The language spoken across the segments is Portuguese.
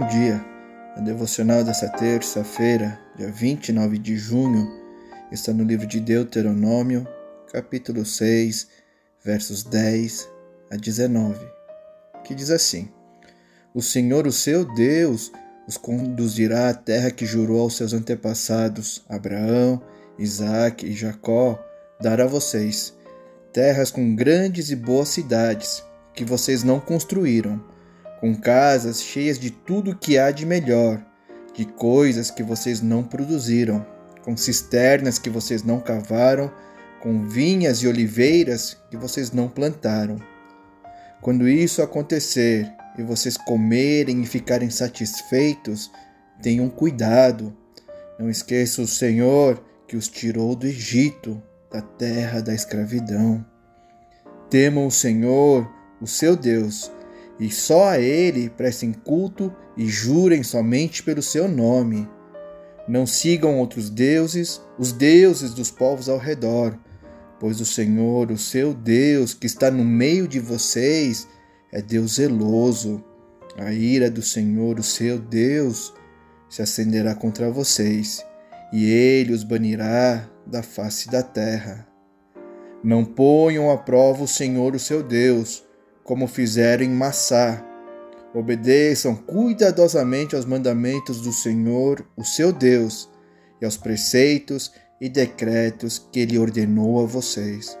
Bom dia. A devocional dessa terça-feira, dia 29 de junho, está no livro de Deuteronômio, capítulo 6, versos 10 a 19, que diz assim: O Senhor, o seu Deus, os conduzirá à terra que jurou aos seus antepassados, Abraão, Isaque e Jacó, dar a vocês, terras com grandes e boas cidades, que vocês não construíram com casas cheias de tudo que há de melhor, de coisas que vocês não produziram, com cisternas que vocês não cavaram, com vinhas e oliveiras que vocês não plantaram. Quando isso acontecer e vocês comerem e ficarem satisfeitos, tenham cuidado. Não esqueça o Senhor que os tirou do Egito, da terra da escravidão. Temam o Senhor, o seu Deus, e só a ele prestem culto e jurem somente pelo seu nome. Não sigam outros deuses, os deuses dos povos ao redor, pois o Senhor, o seu Deus, que está no meio de vocês, é Deus zeloso. A ira do Senhor, o seu Deus, se acenderá contra vocês, e ele os banirá da face da terra. Não ponham à prova o Senhor, o seu Deus, como fizeram em Massá. Obedeçam cuidadosamente aos mandamentos do Senhor, o seu Deus, e aos preceitos e decretos que ele ordenou a vocês.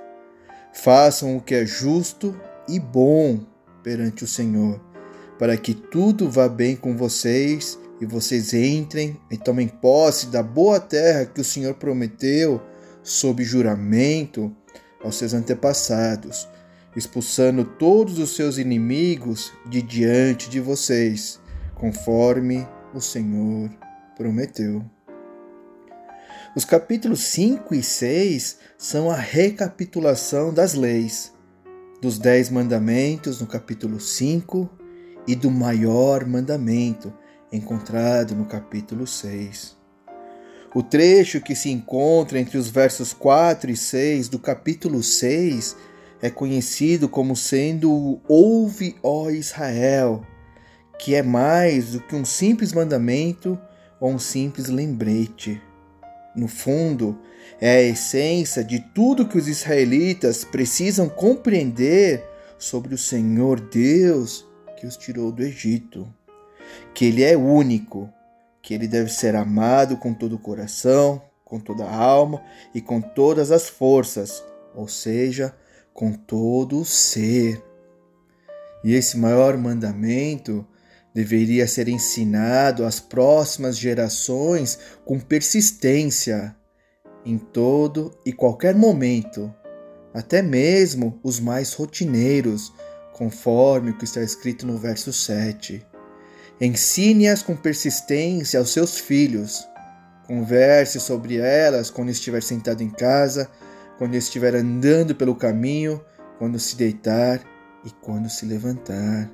Façam o que é justo e bom perante o Senhor, para que tudo vá bem com vocês e vocês entrem e tomem posse da boa terra que o Senhor prometeu sob juramento aos seus antepassados expulsando todos os seus inimigos de diante de vocês, conforme o Senhor prometeu. Os capítulos 5 e 6 são a recapitulação das leis, dos Dez Mandamentos no capítulo 5 e do maior mandamento, encontrado no capítulo 6. O trecho que se encontra entre os versos 4 e 6 do capítulo 6 é conhecido como sendo o Ouve, ó Israel, que é mais do que um simples mandamento ou um simples lembrete. No fundo, é a essência de tudo que os israelitas precisam compreender sobre o Senhor Deus que os tirou do Egito. Que Ele é único, que Ele deve ser amado com todo o coração, com toda a alma e com todas as forças, ou seja, com todo o ser. E esse maior mandamento deveria ser ensinado às próximas gerações com persistência, em todo e qualquer momento, até mesmo os mais rotineiros, conforme o que está escrito no verso 7. Ensine-as com persistência aos seus filhos. Converse sobre elas quando estiver sentado em casa quando estiver andando pelo caminho, quando se deitar e quando se levantar.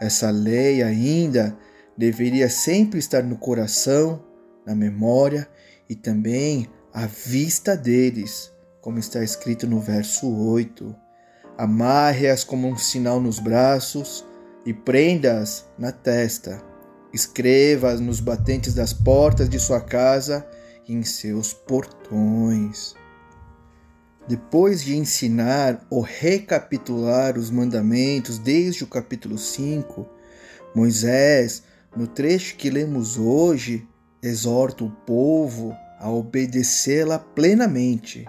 Essa lei ainda deveria sempre estar no coração, na memória e também à vista deles, como está escrito no verso 8. Amarre-as como um sinal nos braços e prenda-as na testa. Escreva-as nos batentes das portas de sua casa e em seus portões. Depois de ensinar ou recapitular os mandamentos desde o capítulo 5, Moisés, no trecho que lemos hoje, exorta o povo a obedecê-la plenamente.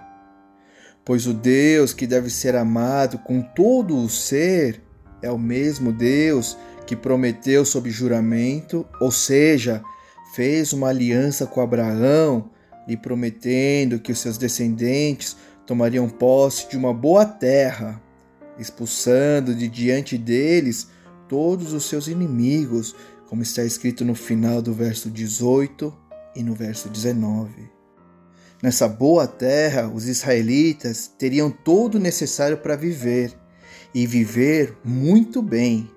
Pois o Deus que deve ser amado com todo o ser é o mesmo Deus que prometeu sob juramento, ou seja, fez uma aliança com Abraão, lhe prometendo que os seus descendentes tomariam posse de uma boa terra, expulsando de diante deles todos os seus inimigos, como está escrito no final do verso 18 e no verso 19. Nessa boa terra, os israelitas teriam todo o necessário para viver, e viver muito bem.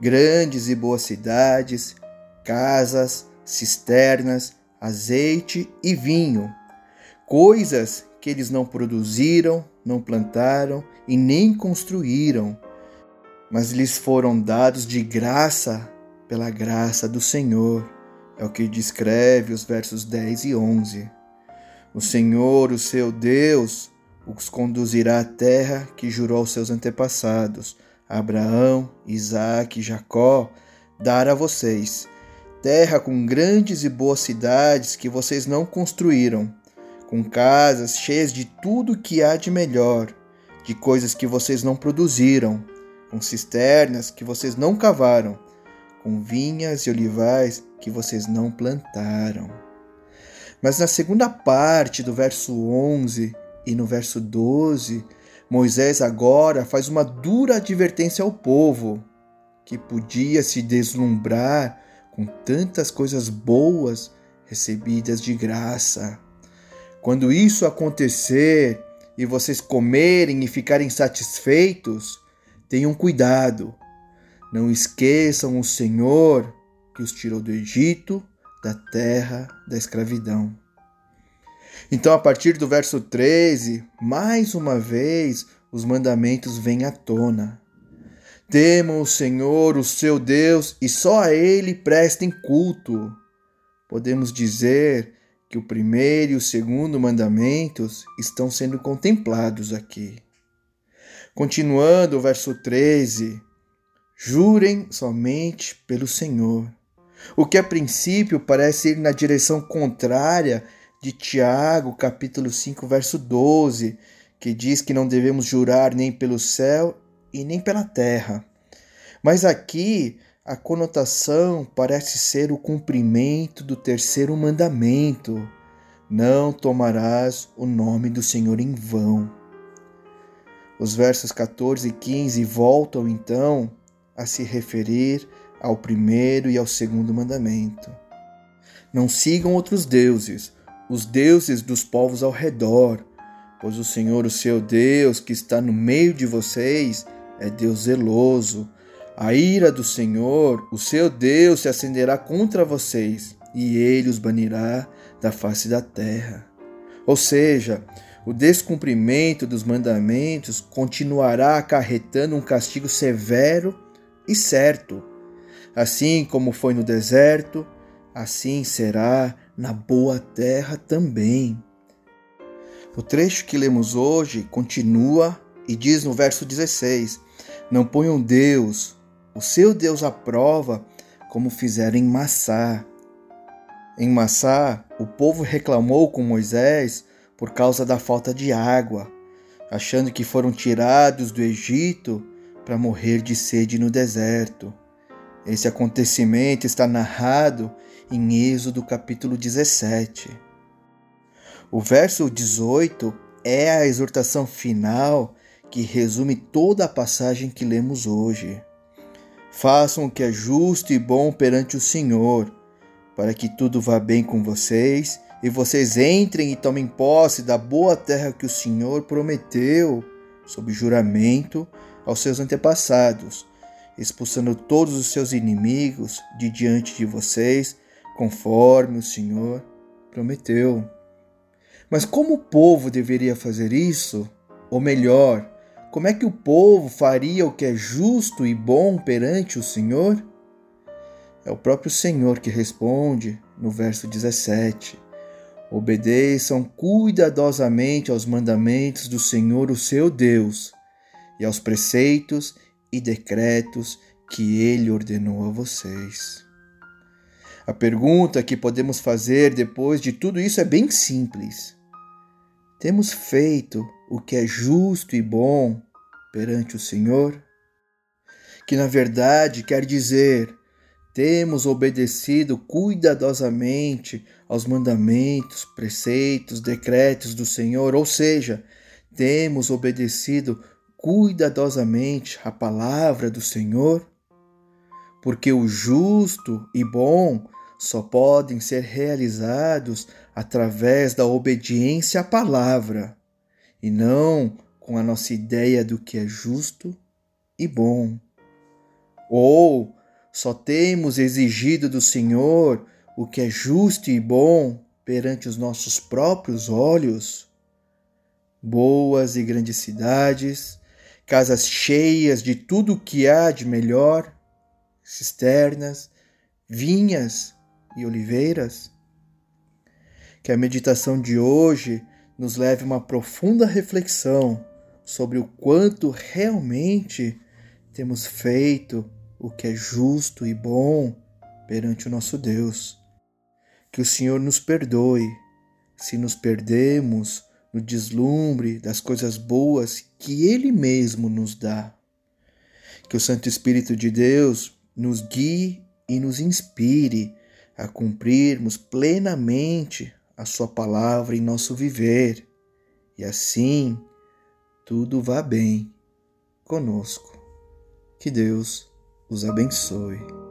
Grandes e boas cidades, casas, cisternas, azeite e vinho, coisas que eles não produziram, não plantaram e nem construíram, mas lhes foram dados de graça pela graça do Senhor. É o que descreve os versos 10 e 11. O Senhor, o seu Deus, os conduzirá à terra que jurou aos seus antepassados, Abraão, Isaque e Jacó, dar a vocês. Terra com grandes e boas cidades que vocês não construíram, com casas cheias de tudo que há de melhor, de coisas que vocês não produziram, com cisternas que vocês não cavaram, com vinhas e olivais que vocês não plantaram. Mas na segunda parte do verso 11 e no verso 12, Moisés agora faz uma dura advertência ao povo, que podia se deslumbrar com tantas coisas boas recebidas de graça. Quando isso acontecer e vocês comerem e ficarem satisfeitos, tenham cuidado. Não esqueçam o Senhor que os tirou do Egito, da terra da escravidão. Então, a partir do verso 13, mais uma vez os mandamentos vêm à tona. Temam o Senhor, o seu Deus, e só a Ele prestem culto. Podemos dizer que o primeiro e o segundo mandamentos estão sendo contemplados aqui. Continuando o verso 13: Jurem somente pelo Senhor. O que a princípio parece ir na direção contrária de Tiago, capítulo 5, verso 12, que diz que não devemos jurar nem pelo céu e nem pela terra. Mas aqui a conotação parece ser o cumprimento do terceiro mandamento: não tomarás o nome do Senhor em vão. Os versos 14 e 15 voltam então a se referir ao primeiro e ao segundo mandamento. Não sigam outros deuses, os deuses dos povos ao redor, pois o Senhor, o seu Deus, que está no meio de vocês, é Deus zeloso. A ira do Senhor, o seu Deus, se acenderá contra vocês, e ele os banirá da face da terra. Ou seja, o descumprimento dos mandamentos continuará acarretando um castigo severo e certo. Assim como foi no deserto, assim será na boa terra também. O trecho que lemos hoje continua e diz no verso 16: Não ponham Deus, o seu Deus à prova, como fizeram em Massá. Em Massá, o povo reclamou com Moisés por causa da falta de água, achando que foram tirados do Egito para morrer de sede no deserto. Esse acontecimento está narrado em Êxodo capítulo 17. O verso 18 é a exortação final que resume toda a passagem que lemos hoje. Façam o que é justo e bom perante o Senhor, para que tudo vá bem com vocês e vocês entrem e tomem posse da boa terra que o Senhor prometeu, sob juramento, aos seus antepassados, expulsando todos os seus inimigos de diante de vocês conforme o Senhor prometeu. Mas como o povo deveria fazer isso? Ou melhor, como é que o povo faria o que é justo e bom perante o Senhor? É o próprio Senhor que responde no verso 17: Obedeçam cuidadosamente aos mandamentos do Senhor, o seu Deus, e aos preceitos e decretos que ele ordenou a vocês. A pergunta que podemos fazer depois de tudo isso é bem simples. Temos feito o que é justo e bom perante o Senhor? Que na verdade quer dizer, temos obedecido cuidadosamente aos mandamentos, preceitos, decretos do Senhor, ou seja, temos obedecido cuidadosamente a palavra do Senhor? Porque o justo e bom só podem ser realizados através da obediência à palavra e não com a nossa ideia do que é justo e bom. Ou só temos exigido do Senhor o que é justo e bom perante os nossos próprios olhos? Boas e grandes cidades, casas cheias de tudo o que há de melhor, cisternas, vinhas e oliveiras? Que a meditação de hoje nos leve a uma profunda reflexão sobre o quanto realmente temos feito o que é justo e bom perante o nosso Deus. Que o Senhor nos perdoe se nos perdemos no deslumbre das coisas boas que Ele mesmo nos dá. Que o Santo Espírito de Deus nos guie e nos inspire a cumprirmos plenamente a Sua palavra em nosso viver, e assim tudo vá bem conosco. Que Deus os abençoe.